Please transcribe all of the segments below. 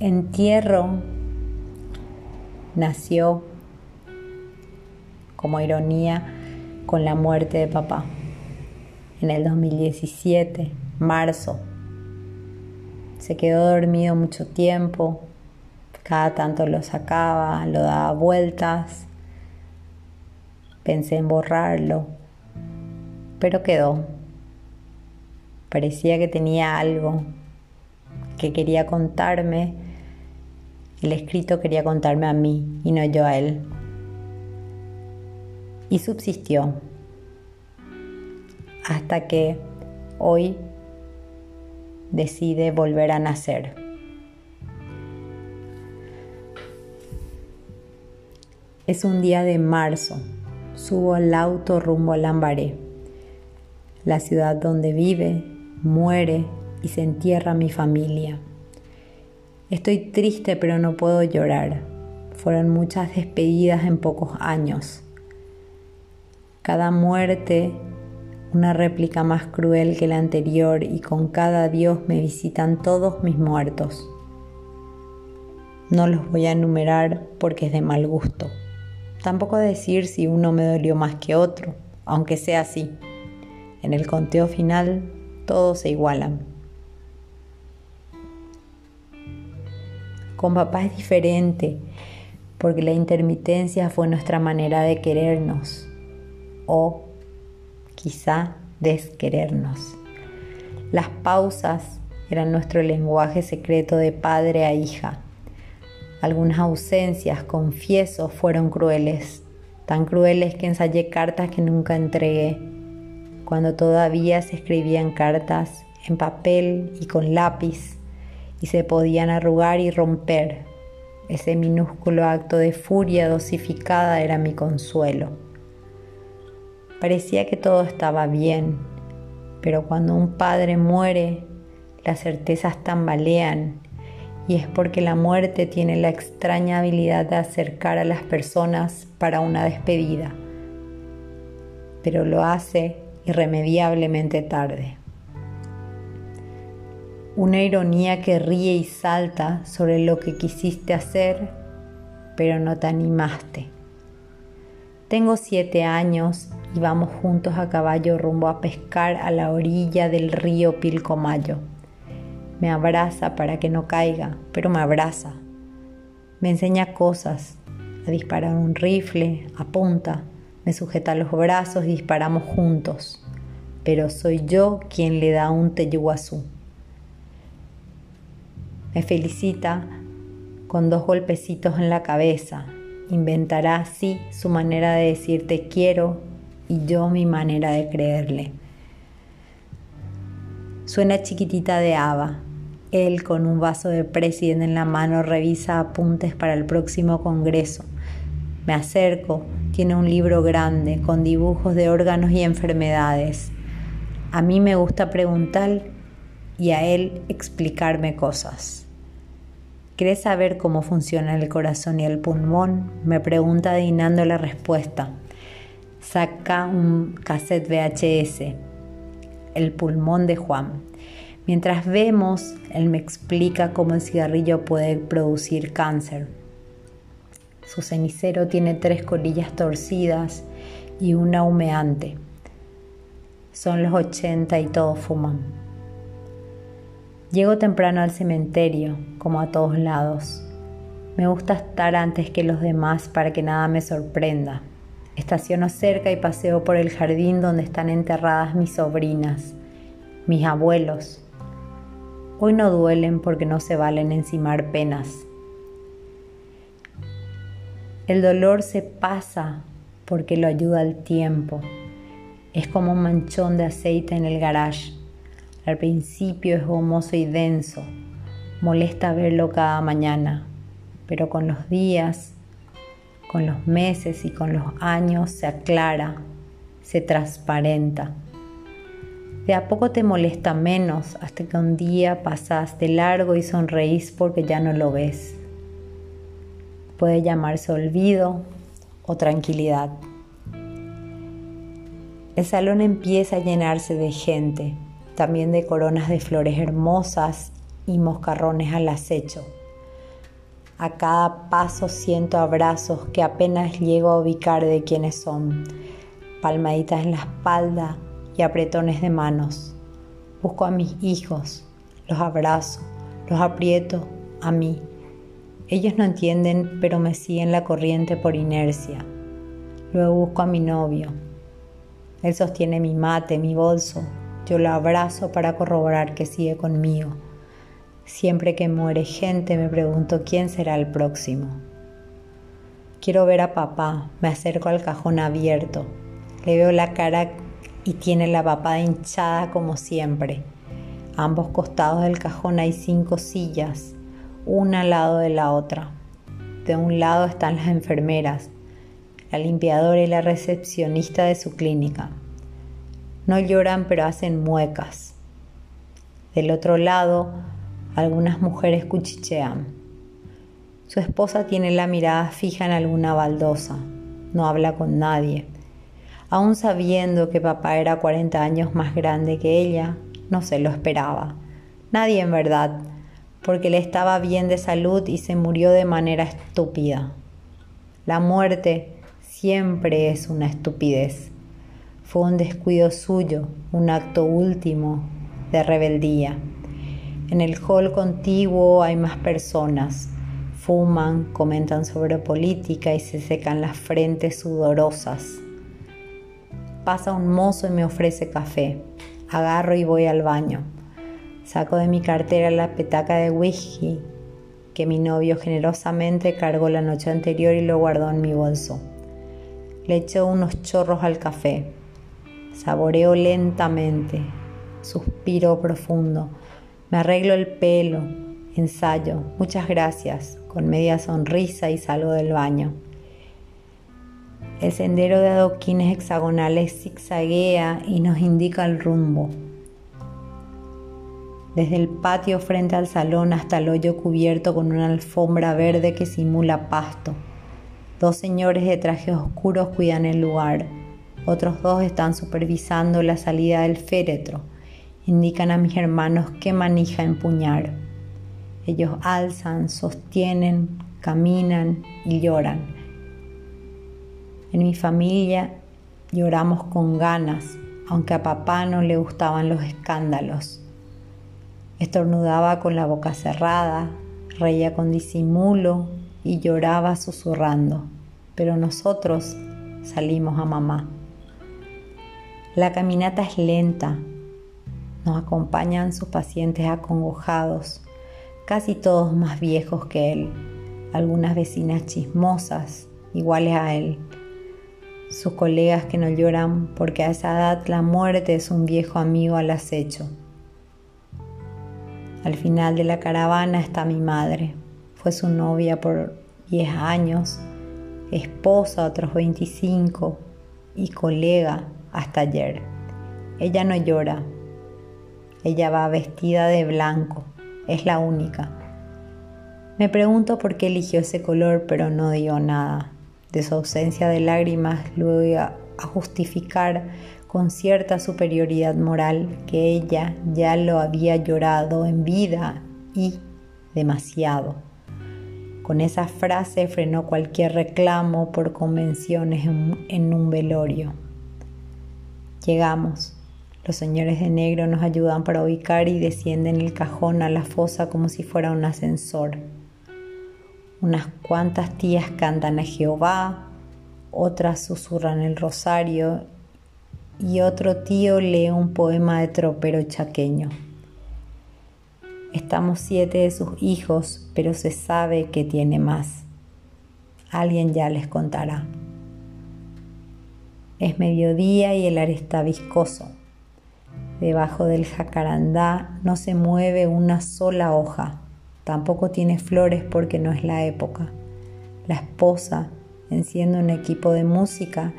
entierro nació como ironía con la muerte de papá en el 2017, marzo. Se quedó dormido mucho tiempo, cada tanto lo sacaba, lo daba vueltas, pensé en borrarlo, pero quedó. Parecía que tenía algo que quería contarme el escrito quería contarme a mí y no yo a él. Y subsistió hasta que hoy decide volver a nacer. Es un día de marzo. Subo al auto rumbo a Lambaré, la ciudad donde vive, muere y se entierra mi familia. Estoy triste pero no puedo llorar. Fueron muchas despedidas en pocos años. Cada muerte una réplica más cruel que la anterior y con cada Dios me visitan todos mis muertos. No los voy a enumerar porque es de mal gusto. Tampoco decir si uno me dolió más que otro, aunque sea así. En el conteo final todos se igualan. Con papá es diferente, porque la intermitencia fue nuestra manera de querernos o quizá desquerernos. Las pausas eran nuestro lenguaje secreto de padre a hija. Algunas ausencias, confieso, fueron crueles, tan crueles que ensayé cartas que nunca entregué, cuando todavía se escribían cartas en papel y con lápiz y se podían arrugar y romper. Ese minúsculo acto de furia dosificada era mi consuelo. Parecía que todo estaba bien, pero cuando un padre muere, las certezas tambalean y es porque la muerte tiene la extraña habilidad de acercar a las personas para una despedida, pero lo hace irremediablemente tarde una ironía que ríe y salta sobre lo que quisiste hacer, pero no te animaste. Tengo siete años y vamos juntos a caballo rumbo a pescar a la orilla del río Pilcomayo. Me abraza para que no caiga, pero me abraza. Me enseña cosas, a disparar un rifle, apunta, me sujeta los brazos y disparamos juntos. Pero soy yo quien le da un teyuguazú. Me felicita con dos golpecitos en la cabeza. Inventará así su manera de decir te quiero y yo mi manera de creerle. Suena chiquitita de Ava. Él con un vaso de presidente en la mano revisa apuntes para el próximo congreso. Me acerco, tiene un libro grande con dibujos de órganos y enfermedades. A mí me gusta preguntar y a él explicarme cosas. ¿Querés saber cómo funciona el corazón y el pulmón? Me pregunta adivinando la respuesta. Saca un cassette VHS, El pulmón de Juan. Mientras vemos, él me explica cómo el cigarrillo puede producir cáncer. Su cenicero tiene tres colillas torcidas y una humeante. Son los 80 y todos fuman. Llego temprano al cementerio, como a todos lados. Me gusta estar antes que los demás para que nada me sorprenda. Estaciono cerca y paseo por el jardín donde están enterradas mis sobrinas, mis abuelos. Hoy no duelen porque no se valen encimar penas. El dolor se pasa porque lo ayuda el tiempo. Es como un manchón de aceite en el garage al principio es gomoso y denso, molesta verlo cada mañana, pero con los días, con los meses y con los años se aclara, se transparenta. De a poco te molesta menos hasta que un día pasas de largo y sonreís porque ya no lo ves. Puede llamarse olvido o tranquilidad. El salón empieza a llenarse de gente también de coronas de flores hermosas y moscarrones al acecho. A cada paso siento abrazos que apenas llego a ubicar de quiénes son. Palmaditas en la espalda y apretones de manos. Busco a mis hijos, los abrazo, los aprieto a mí. Ellos no entienden, pero me siguen la corriente por inercia. Luego busco a mi novio. Él sostiene mi mate, mi bolso. Yo lo abrazo para corroborar que sigue conmigo. Siempre que muere gente me pregunto quién será el próximo. Quiero ver a papá, me acerco al cajón abierto. Le veo la cara y tiene la papada hinchada como siempre. Ambos costados del cajón hay cinco sillas, una al lado de la otra. De un lado están las enfermeras, la limpiadora y la recepcionista de su clínica. No lloran pero hacen muecas. Del otro lado, algunas mujeres cuchichean. Su esposa tiene la mirada fija en alguna baldosa. No habla con nadie. Aún sabiendo que papá era 40 años más grande que ella, no se lo esperaba. Nadie en verdad, porque le estaba bien de salud y se murió de manera estúpida. La muerte siempre es una estupidez. Fue un descuido suyo, un acto último de rebeldía. En el hall contiguo hay más personas. Fuman, comentan sobre política y se secan las frentes sudorosas. Pasa un mozo y me ofrece café. Agarro y voy al baño. Saco de mi cartera la petaca de whisky que mi novio generosamente cargó la noche anterior y lo guardó en mi bolso. Le echo unos chorros al café. Saboreo lentamente. Suspiro profundo. Me arreglo el pelo. Ensayo. Muchas gracias. Con media sonrisa y salgo del baño. El sendero de adoquines hexagonales zigzaguea y nos indica el rumbo desde el patio frente al salón hasta el hoyo cubierto con una alfombra verde que simula pasto. Dos señores de trajes oscuros cuidan el lugar. Otros dos están supervisando la salida del féretro. Indican a mis hermanos qué manija empuñar. Ellos alzan, sostienen, caminan y lloran. En mi familia lloramos con ganas, aunque a papá no le gustaban los escándalos. Estornudaba con la boca cerrada, reía con disimulo y lloraba susurrando. Pero nosotros salimos a mamá. La caminata es lenta. Nos acompañan sus pacientes acongojados, casi todos más viejos que él, algunas vecinas chismosas, iguales a él, sus colegas que no lloran porque a esa edad la muerte es un viejo amigo al acecho. Al final de la caravana está mi madre. Fue su novia por 10 años, esposa otros 25 y colega hasta ayer. Ella no llora. Ella va vestida de blanco. Es la única. Me pregunto por qué eligió ese color, pero no digo nada. De su ausencia de lágrimas lo voy a justificar con cierta superioridad moral que ella ya lo había llorado en vida y demasiado. Con esa frase frenó cualquier reclamo por convenciones en, un velorio. Llegamos. Los señores de negro nos ayudan para ubicar y descienden el cajón a la fosa como si fuera un ascensor. Unas cuantas tías cantan a Jehová, otras susurran el rosario y otro tío lee un poema de tropero chaqueño. Estamos siete de sus hijos, pero se sabe que tiene más. Alguien ya les contará. Es mediodía y el aire está viscoso. Debajo del jacarandá no se mueve una sola hoja. Tampoco tiene flores porque no es la época. La esposa enciende un equipo de música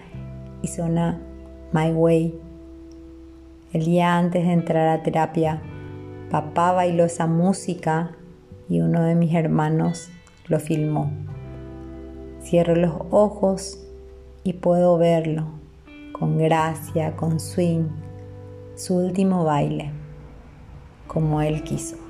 y suena My Way. El día antes de entrar a terapia, papá bailó esa música y uno de mis hermanos lo filmó. Cierro los ojos y puedo verlo, con gracia, con swing, su último baile, como él quiso.